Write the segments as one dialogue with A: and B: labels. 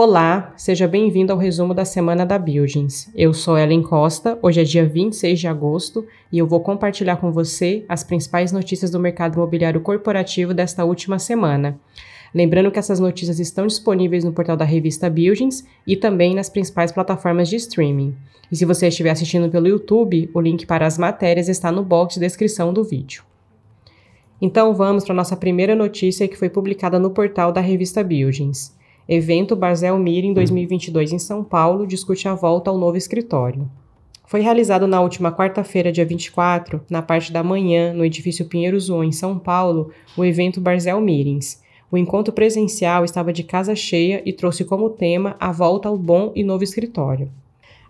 A: Olá, seja bem-vindo ao resumo da semana da Buildings. Eu sou Ellen Costa, hoje é dia 26 de agosto e eu vou compartilhar com você as principais notícias do mercado imobiliário corporativo desta última semana. Lembrando que essas notícias estão disponíveis no portal da revista Buildings e também nas principais plataformas de streaming. E se você estiver assistindo pelo YouTube, o link para as matérias está no box de descrição do vídeo. Então vamos para a nossa primeira notícia que foi publicada no portal da revista Buildings. Evento Barzel Meeting 2022 em São Paulo discute a volta ao novo escritório. Foi realizado na última quarta-feira, dia 24, na parte da manhã, no edifício Pinheiros 1, em São Paulo, o evento Barzel Meetings. O encontro presencial estava de casa cheia e trouxe como tema a volta ao bom e novo escritório.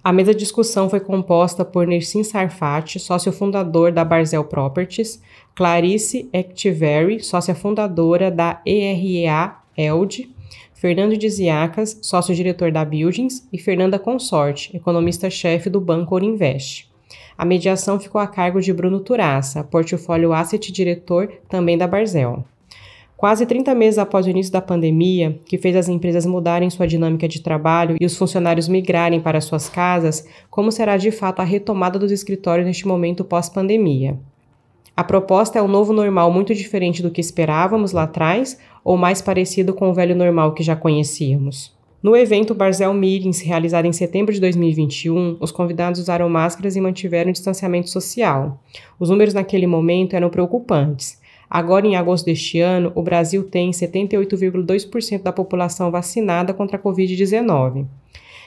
A: A mesa de discussão foi composta por Nersin Sarfati, sócio fundador da Barzel Properties, Clarice Ectiveri, sócia fundadora da EREA ELD, Fernando Diziacas, sócio-diretor da Buildings, e Fernanda Consorte, economista-chefe do Banco Orinvest. A mediação ficou a cargo de Bruno Turaça, portfólio asset diretor também da Barzel. Quase 30 meses após o início da pandemia, que fez as empresas mudarem sua dinâmica de trabalho e os funcionários migrarem para suas casas, como será de fato a retomada dos escritórios neste momento pós-pandemia? A proposta é um novo normal muito diferente do que esperávamos lá atrás ou mais parecido com o velho normal que já conhecíamos. No evento Barzel Meetings, realizado em setembro de 2021, os convidados usaram máscaras e mantiveram o distanciamento social. Os números naquele momento eram preocupantes. Agora, em agosto deste ano, o Brasil tem 78,2% da população vacinada contra a Covid-19.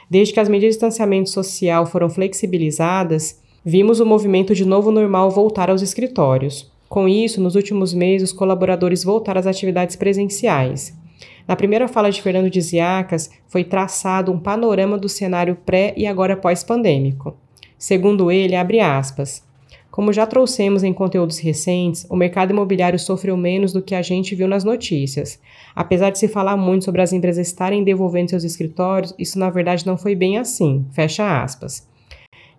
A: Desde que as medidas de distanciamento social foram flexibilizadas, Vimos o movimento de novo normal voltar aos escritórios. Com isso, nos últimos meses, os colaboradores voltaram às atividades presenciais. Na primeira fala de Fernando Diziacas, foi traçado um panorama do cenário pré e agora pós-pandêmico. Segundo ele, abre aspas, como já trouxemos em conteúdos recentes, o mercado imobiliário sofreu menos do que a gente viu nas notícias. Apesar de se falar muito sobre as empresas estarem devolvendo seus escritórios, isso na verdade não foi bem assim. Fecha aspas.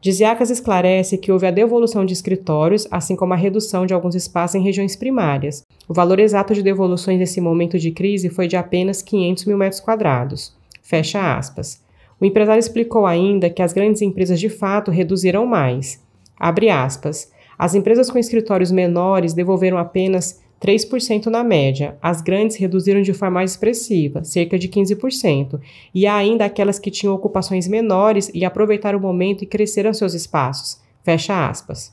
A: Diziacas esclarece que houve a devolução de escritórios, assim como a redução de alguns espaços em regiões primárias. O valor exato de devoluções nesse momento de crise foi de apenas 500 mil metros quadrados. Fecha aspas. O empresário explicou ainda que as grandes empresas de fato reduziram mais. Abre aspas. As empresas com escritórios menores devolveram apenas 3% na média. As grandes reduziram de forma mais expressiva, cerca de 15%, e ainda aquelas que tinham ocupações menores e aproveitaram o momento e cresceram seus espaços. Fecha aspas.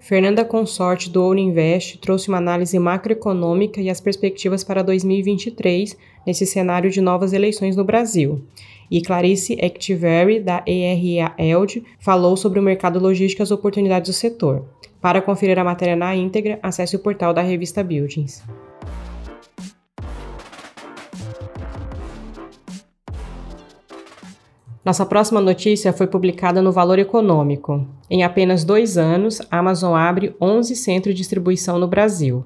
A: Fernanda Consorte do Ouro Invest trouxe uma análise macroeconômica e as perspectivas para 2023 nesse cenário de novas eleições no Brasil. E Clarice Ectiveri, da ERA ELD, falou sobre o mercado logístico e as oportunidades do setor. Para conferir a matéria na íntegra, acesse o portal da revista Buildings. Nossa próxima notícia foi publicada no Valor Econômico. Em apenas dois anos, a Amazon abre 11 centros de distribuição no Brasil.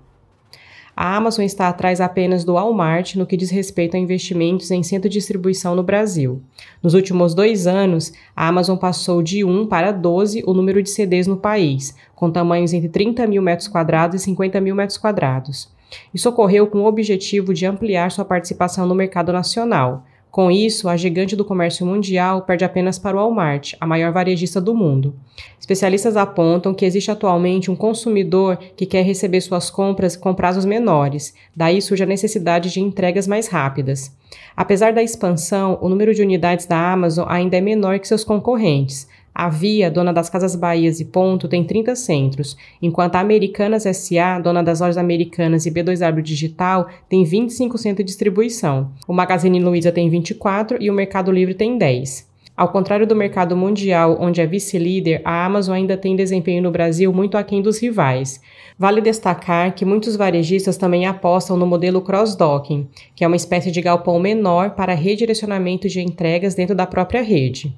A: A Amazon está atrás apenas do Walmart no que diz respeito a investimentos em centro de distribuição no Brasil. Nos últimos dois anos, a Amazon passou de 1 para 12 o número de CDs no país, com tamanhos entre 30 mil metros quadrados e 50 mil metros quadrados. Isso ocorreu com o objetivo de ampliar sua participação no mercado nacional, com isso, a gigante do comércio mundial perde apenas para o Walmart, a maior varejista do mundo. Especialistas apontam que existe atualmente um consumidor que quer receber suas compras com prazos menores, daí surge a necessidade de entregas mais rápidas. Apesar da expansão, o número de unidades da Amazon ainda é menor que seus concorrentes, a Via, dona das Casas Bahias e Ponto, tem 30 centros, enquanto a Americanas SA, dona das lojas americanas e B2W Digital, tem 25 centros de distribuição. O Magazine Luiza tem 24 e o Mercado Livre tem 10. Ao contrário do mercado mundial, onde é vice-líder, a Amazon ainda tem desempenho no Brasil muito aquém dos rivais. Vale destacar que muitos varejistas também apostam no modelo cross-docking, que é uma espécie de galpão menor para redirecionamento de entregas dentro da própria rede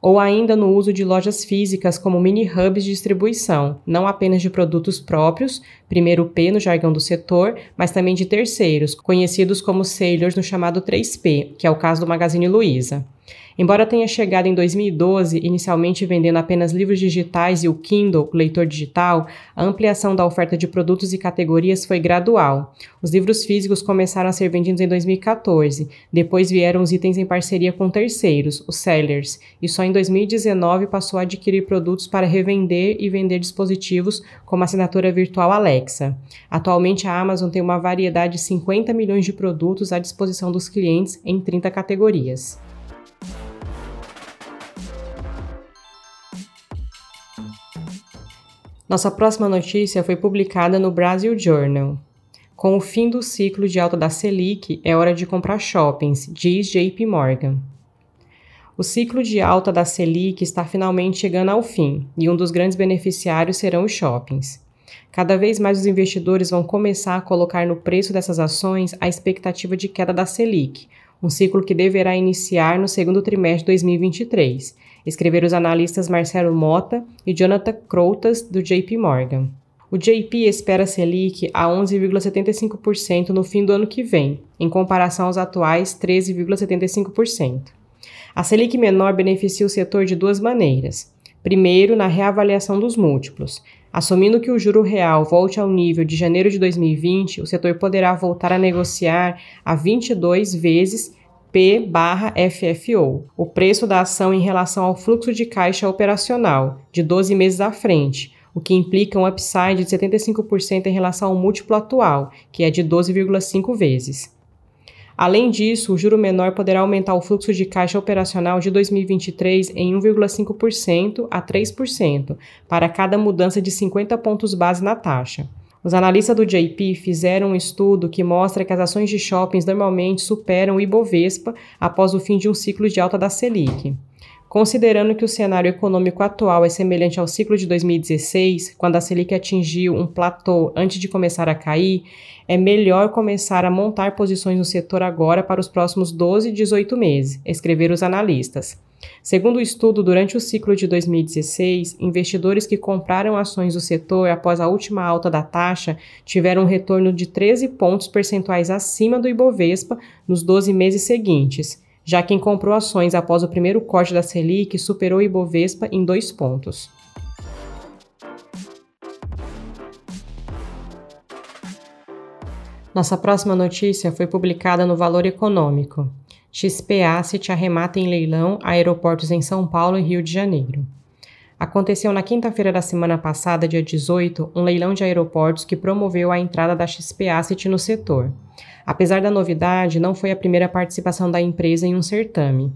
A: ou ainda no uso de lojas físicas como mini hubs de distribuição, não apenas de produtos próprios, primeiro P no jargão do setor, mas também de terceiros, conhecidos como sailors no chamado 3P, que é o caso do Magazine Luiza. Embora tenha chegado em 2012, inicialmente vendendo apenas livros digitais e o Kindle, o leitor digital, a ampliação da oferta de produtos e categorias foi gradual. Os livros físicos começaram a ser vendidos em 2014, depois vieram os itens em parceria com terceiros, os sellers, e só em 2019 passou a adquirir produtos para revender e vender dispositivos como a assinatura virtual Alexa. Atualmente a Amazon tem uma variedade de 50 milhões de produtos à disposição dos clientes em 30 categorias. Nossa próxima notícia foi publicada no Brasil Journal. Com o fim do ciclo de alta da Selic, é hora de comprar shoppings, diz JP Morgan. O ciclo de alta da Selic está finalmente chegando ao fim e um dos grandes beneficiários serão os shoppings. Cada vez mais os investidores vão começar a colocar no preço dessas ações a expectativa de queda da Selic, um ciclo que deverá iniciar no segundo trimestre de 2023 escreveram os analistas Marcelo Mota e Jonathan Croutas, do JP Morgan. O JP espera a Selic a 11,75% no fim do ano que vem, em comparação aos atuais 13,75%. A Selic menor beneficia o setor de duas maneiras. Primeiro, na reavaliação dos múltiplos. Assumindo que o juro real volte ao nível de janeiro de 2020, o setor poderá voltar a negociar a 22 vezes P/FFO, o preço da ação em relação ao fluxo de caixa operacional, de 12 meses à frente, o que implica um upside de 75% em relação ao múltiplo atual, que é de 12,5 vezes. Além disso, o juro menor poderá aumentar o fluxo de caixa operacional de 2023 em 1,5% a 3%, para cada mudança de 50 pontos base na taxa. Os analistas do JP fizeram um estudo que mostra que as ações de shoppings normalmente superam o Ibovespa após o fim de um ciclo de alta da Selic. Considerando que o cenário econômico atual é semelhante ao ciclo de 2016, quando a Selic atingiu um platô antes de começar a cair, é melhor começar a montar posições no setor agora para os próximos 12 e 18 meses, escreveram os analistas. Segundo o estudo, durante o ciclo de 2016, investidores que compraram ações do setor após a última alta da taxa tiveram um retorno de 13 pontos percentuais acima do Ibovespa nos 12 meses seguintes. Já quem comprou ações após o primeiro corte da Selic superou o Ibovespa em dois pontos. Nossa próxima notícia foi publicada no Valor Econômico. XP Asset arremata em leilão aeroportos em São Paulo e Rio de Janeiro. Aconteceu na quinta-feira da semana passada, dia 18, um leilão de aeroportos que promoveu a entrada da XP Asset no setor. Apesar da novidade, não foi a primeira participação da empresa em um certame.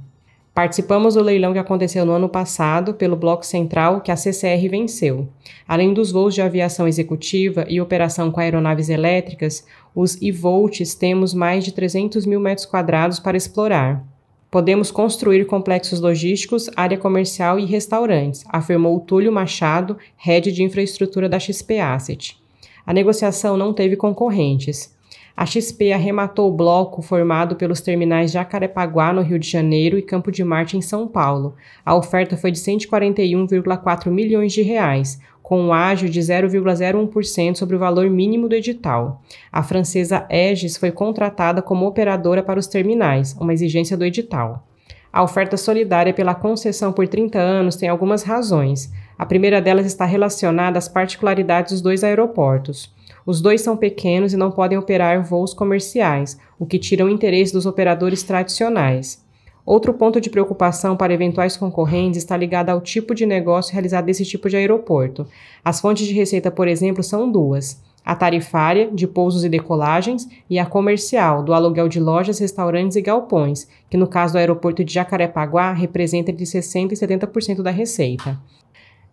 A: Participamos do leilão que aconteceu no ano passado pelo Bloco Central, que a CCR venceu. Além dos voos de aviação executiva e operação com aeronaves elétricas, os e-volts temos mais de 300 mil metros quadrados para explorar. Podemos construir complexos logísticos, área comercial e restaurantes, afirmou Túlio Machado, head de infraestrutura da XP Asset. A negociação não teve concorrentes. A XP arrematou o bloco formado pelos terminais Jacarepaguá, no Rio de Janeiro, e Campo de Marte, em São Paulo. A oferta foi de 141,4 milhões de reais, com um ágio de 0,01% sobre o valor mínimo do edital. A francesa Aegis foi contratada como operadora para os terminais, uma exigência do edital. A oferta solidária pela concessão por 30 anos tem algumas razões. A primeira delas está relacionada às particularidades dos dois aeroportos. Os dois são pequenos e não podem operar voos comerciais, o que tira o interesse dos operadores tradicionais. Outro ponto de preocupação para eventuais concorrentes está ligado ao tipo de negócio realizado nesse tipo de aeroporto. As fontes de receita, por exemplo, são duas: a tarifária, de pousos e decolagens, e a comercial, do aluguel de lojas, restaurantes e galpões, que no caso do aeroporto de Jacarepaguá representa entre 60% e 70% da receita.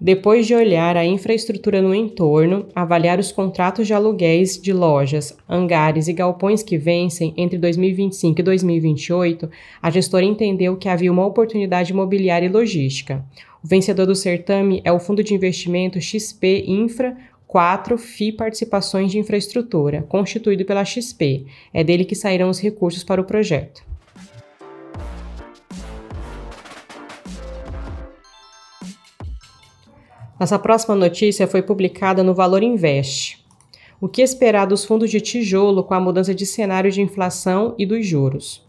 A: Depois de olhar a infraestrutura no entorno, avaliar os contratos de aluguéis de lojas, hangares e galpões que vencem entre 2025 e 2028, a gestora entendeu que havia uma oportunidade imobiliária e logística. O vencedor do certame é o fundo de investimento XP Infra 4 FI Participações de Infraestrutura, constituído pela XP. É dele que sairão os recursos para o projeto. Nossa próxima notícia foi publicada no Valor Invest. O que esperar dos fundos de tijolo com a mudança de cenário de inflação e dos juros?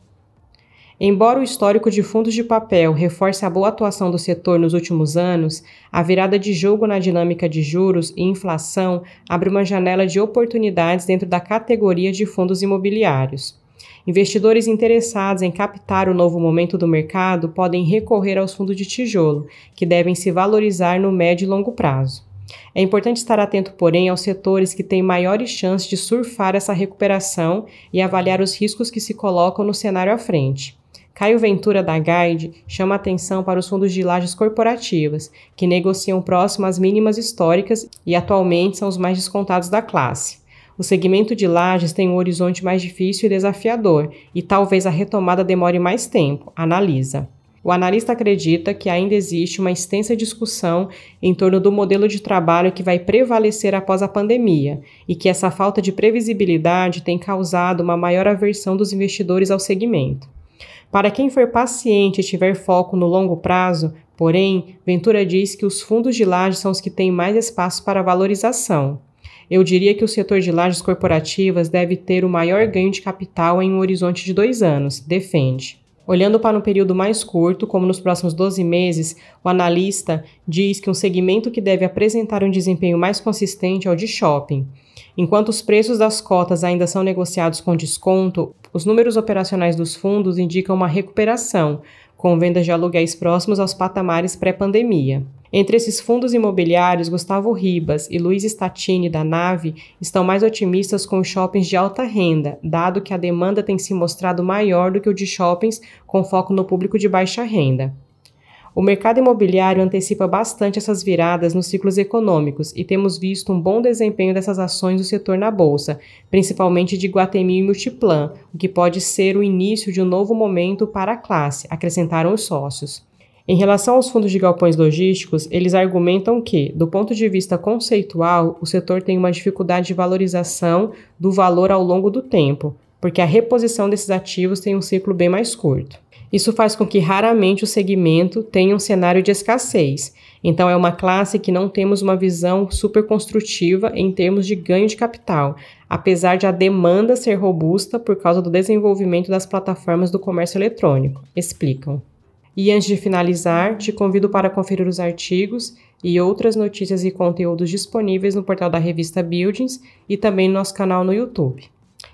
A: Embora o histórico de fundos de papel reforce a boa atuação do setor nos últimos anos, a virada de jogo na dinâmica de juros e inflação abre uma janela de oportunidades dentro da categoria de fundos imobiliários. Investidores interessados em captar o novo momento do mercado podem recorrer aos fundos de tijolo, que devem se valorizar no médio e longo prazo. É importante estar atento, porém, aos setores que têm maiores chances de surfar essa recuperação e avaliar os riscos que se colocam no cenário à frente. Caio Ventura da Guide chama atenção para os fundos de lajes corporativas, que negociam próximo às mínimas históricas e atualmente são os mais descontados da classe. O segmento de lajes tem um horizonte mais difícil e desafiador, e talvez a retomada demore mais tempo, analisa. O analista acredita que ainda existe uma extensa discussão em torno do modelo de trabalho que vai prevalecer após a pandemia e que essa falta de previsibilidade tem causado uma maior aversão dos investidores ao segmento. Para quem for paciente e tiver foco no longo prazo, porém, Ventura diz que os fundos de lajes são os que têm mais espaço para valorização. Eu diria que o setor de lajes corporativas deve ter o maior ganho de capital em um horizonte de dois anos, defende. Olhando para um período mais curto, como nos próximos 12 meses, o analista diz que um segmento que deve apresentar um desempenho mais consistente é o de shopping. Enquanto os preços das cotas ainda são negociados com desconto, os números operacionais dos fundos indicam uma recuperação, com vendas de aluguéis próximos aos patamares pré-pandemia. Entre esses fundos imobiliários, Gustavo Ribas e Luiz Statini da Nave estão mais otimistas com os shoppings de alta renda, dado que a demanda tem se mostrado maior do que o de shoppings com foco no público de baixa renda. O mercado imobiliário antecipa bastante essas viradas nos ciclos econômicos e temos visto um bom desempenho dessas ações do setor na bolsa, principalmente de Guatemi e Multiplan, o que pode ser o início de um novo momento para a classe, acrescentaram os sócios. Em relação aos fundos de galpões logísticos, eles argumentam que, do ponto de vista conceitual, o setor tem uma dificuldade de valorização do valor ao longo do tempo, porque a reposição desses ativos tem um ciclo bem mais curto. Isso faz com que raramente o segmento tenha um cenário de escassez. Então, é uma classe que não temos uma visão super construtiva em termos de ganho de capital, apesar de a demanda ser robusta por causa do desenvolvimento das plataformas do comércio eletrônico, explicam. E antes de finalizar, te convido para conferir os artigos e outras notícias e conteúdos disponíveis no portal da revista Buildings e também no nosso canal no YouTube.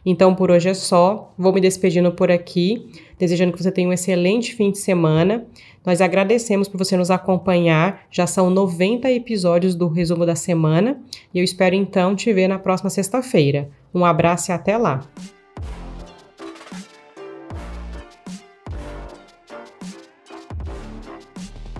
A: Então por hoje é só, vou me despedindo por aqui, desejando que você tenha um excelente fim de semana. Nós agradecemos por você nos acompanhar, já são 90 episódios do resumo da semana e eu espero então te ver na próxima sexta-feira. Um abraço e até lá!